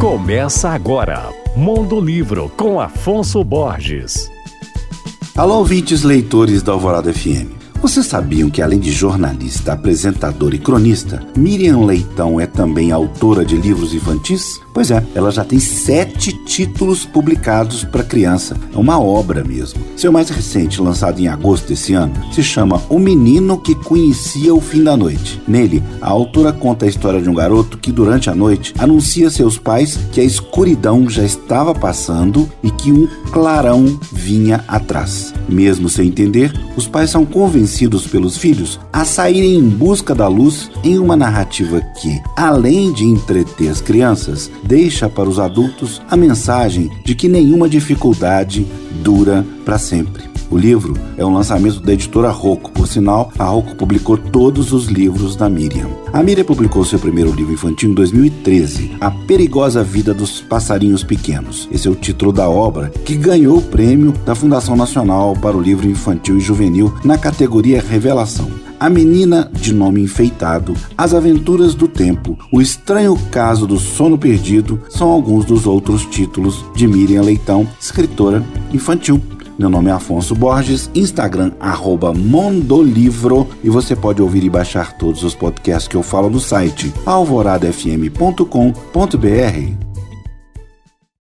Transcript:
Começa agora, Mundo Livro com Afonso Borges. Alô, ouvintes leitores da Alvorada FM. Vocês sabiam que, além de jornalista, apresentadora e cronista, Miriam Leitão é também autora de livros infantis? Pois é, ela já tem sete títulos publicados para criança. É uma obra mesmo. Seu mais recente, lançado em agosto desse ano, se chama O Menino que Conhecia o Fim da Noite. Nele, a autora conta a história de um garoto que, durante a noite, anuncia a seus pais que a escuridão já estava passando e que um clarão vinha atrás. Mesmo sem entender, os pais são convencidos pelos filhos a saírem em busca da luz em uma narrativa que, além de entreter as crianças, deixa para os adultos a mensagem de que nenhuma dificuldade dura para sempre. O livro é um lançamento da editora Rocco. Por sinal, a Rocco publicou todos os livros da Miriam. A Miriam publicou seu primeiro livro infantil em 2013, A Perigosa Vida dos Passarinhos Pequenos. Esse é o título da obra, que ganhou o prêmio da Fundação Nacional para o Livro Infantil e Juvenil na categoria Revelação. A Menina de Nome Enfeitado, As Aventuras do Tempo, O Estranho Caso do Sono Perdido são alguns dos outros títulos de Miriam Leitão, escritora infantil. Meu nome é Afonso Borges, Instagram arroba Mondolivro e você pode ouvir e baixar todos os podcasts que eu falo no site alvoradafm.com.br.